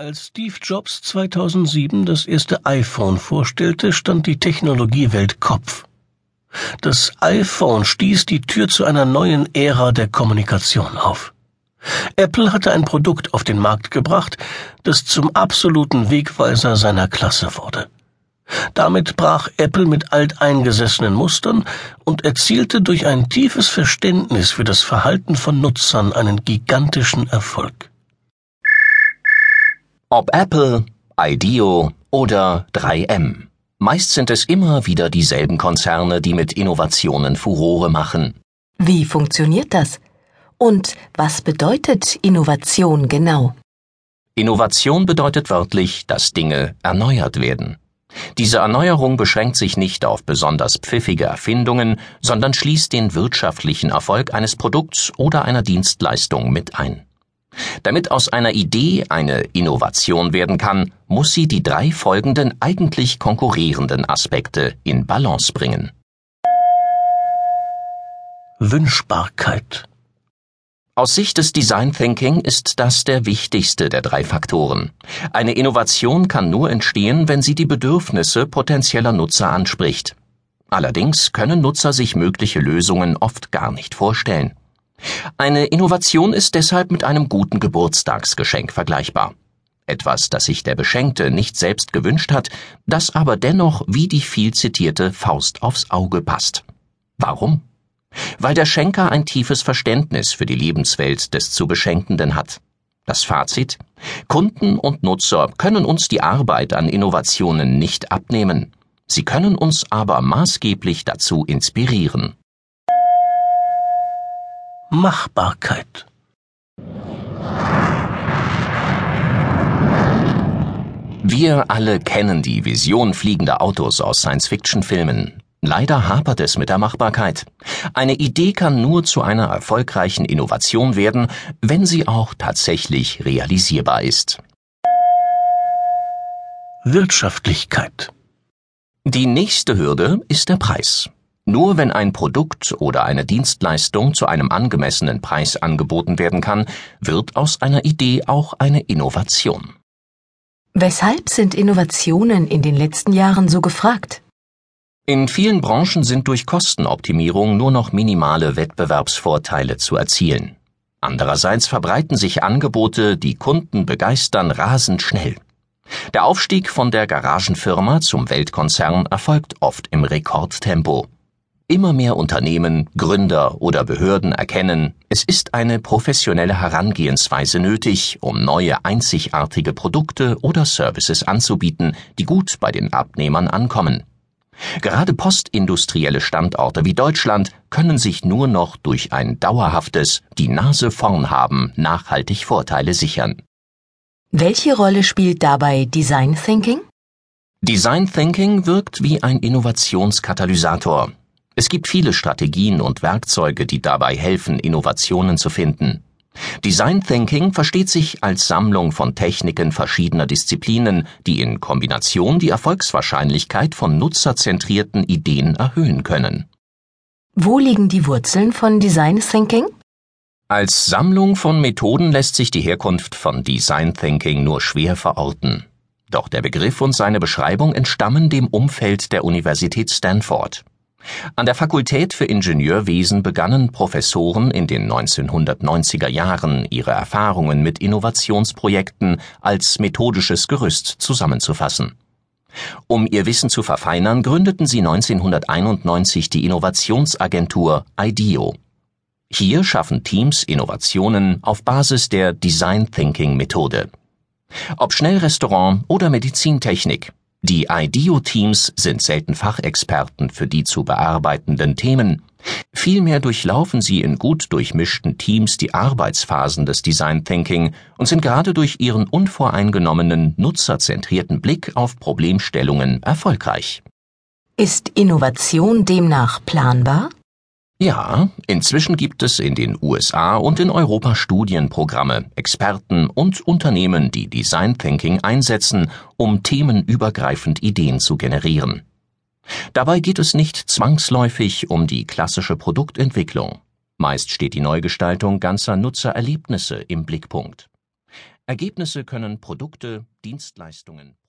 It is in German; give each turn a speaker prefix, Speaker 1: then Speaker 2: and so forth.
Speaker 1: Als Steve Jobs 2007 das erste iPhone vorstellte, stand die Technologiewelt Kopf. Das iPhone stieß die Tür zu einer neuen Ära der Kommunikation auf. Apple hatte ein Produkt auf den Markt gebracht, das zum absoluten Wegweiser seiner Klasse wurde. Damit brach Apple mit alteingesessenen Mustern und erzielte durch ein tiefes Verständnis für das Verhalten von Nutzern einen gigantischen Erfolg.
Speaker 2: Ob Apple, IDEO oder 3M. Meist sind es immer wieder dieselben Konzerne, die mit Innovationen Furore machen.
Speaker 3: Wie funktioniert das? Und was bedeutet Innovation genau?
Speaker 2: Innovation bedeutet wörtlich, dass Dinge erneuert werden. Diese Erneuerung beschränkt sich nicht auf besonders pfiffige Erfindungen, sondern schließt den wirtschaftlichen Erfolg eines Produkts oder einer Dienstleistung mit ein. Damit aus einer Idee eine Innovation werden kann, muss sie die drei folgenden eigentlich konkurrierenden Aspekte in Balance bringen.
Speaker 1: Wünschbarkeit.
Speaker 2: Aus Sicht des Design Thinking ist das der wichtigste der drei Faktoren. Eine Innovation kann nur entstehen, wenn sie die Bedürfnisse potenzieller Nutzer anspricht. Allerdings können Nutzer sich mögliche Lösungen oft gar nicht vorstellen. Eine Innovation ist deshalb mit einem guten Geburtstagsgeschenk vergleichbar. Etwas, das sich der Beschenkte nicht selbst gewünscht hat, das aber dennoch wie die viel zitierte Faust aufs Auge passt. Warum? Weil der Schenker ein tiefes Verständnis für die Lebenswelt des zu Beschenkenden hat. Das Fazit? Kunden und Nutzer können uns die Arbeit an Innovationen nicht abnehmen. Sie können uns aber maßgeblich dazu inspirieren.
Speaker 1: Machbarkeit.
Speaker 2: Wir alle kennen die Vision fliegender Autos aus Science-Fiction-Filmen. Leider hapert es mit der Machbarkeit. Eine Idee kann nur zu einer erfolgreichen Innovation werden, wenn sie auch tatsächlich realisierbar ist.
Speaker 1: Wirtschaftlichkeit.
Speaker 2: Die nächste Hürde ist der Preis. Nur wenn ein Produkt oder eine Dienstleistung zu einem angemessenen Preis angeboten werden kann, wird aus einer Idee auch eine Innovation.
Speaker 3: Weshalb sind Innovationen in den letzten Jahren so gefragt?
Speaker 2: In vielen Branchen sind durch Kostenoptimierung nur noch minimale Wettbewerbsvorteile zu erzielen. Andererseits verbreiten sich Angebote, die Kunden begeistern, rasend schnell. Der Aufstieg von der Garagenfirma zum Weltkonzern erfolgt oft im Rekordtempo. Immer mehr Unternehmen, Gründer oder Behörden erkennen, es ist eine professionelle Herangehensweise nötig, um neue einzigartige Produkte oder Services anzubieten, die gut bei den Abnehmern ankommen. Gerade postindustrielle Standorte wie Deutschland können sich nur noch durch ein dauerhaftes Die Nase vorn haben nachhaltig Vorteile sichern.
Speaker 3: Welche Rolle spielt dabei Design Thinking?
Speaker 2: Design Thinking wirkt wie ein Innovationskatalysator. Es gibt viele Strategien und Werkzeuge, die dabei helfen, Innovationen zu finden. Design Thinking versteht sich als Sammlung von Techniken verschiedener Disziplinen, die in Kombination die Erfolgswahrscheinlichkeit von nutzerzentrierten Ideen erhöhen können.
Speaker 3: Wo liegen die Wurzeln von Design Thinking?
Speaker 2: Als Sammlung von Methoden lässt sich die Herkunft von Design Thinking nur schwer verorten. Doch der Begriff und seine Beschreibung entstammen dem Umfeld der Universität Stanford. An der Fakultät für Ingenieurwesen begannen Professoren in den 1990er Jahren ihre Erfahrungen mit Innovationsprojekten als methodisches Gerüst zusammenzufassen. Um ihr Wissen zu verfeinern, gründeten sie 1991 die Innovationsagentur IDEO. Hier schaffen Teams Innovationen auf Basis der Design Thinking Methode. Ob Schnellrestaurant oder Medizintechnik, die IDEO-Teams sind selten Fachexperten für die zu bearbeitenden Themen. Vielmehr durchlaufen sie in gut durchmischten Teams die Arbeitsphasen des Design Thinking und sind gerade durch ihren unvoreingenommenen, nutzerzentrierten Blick auf Problemstellungen erfolgreich.
Speaker 3: Ist Innovation demnach planbar?
Speaker 2: Ja, inzwischen gibt es in den USA und in Europa Studienprogramme, Experten und Unternehmen, die Design Thinking einsetzen, um themenübergreifend Ideen zu generieren. Dabei geht es nicht zwangsläufig um die klassische Produktentwicklung. Meist steht die Neugestaltung ganzer Nutzererlebnisse im Blickpunkt. Ergebnisse können Produkte, Dienstleistungen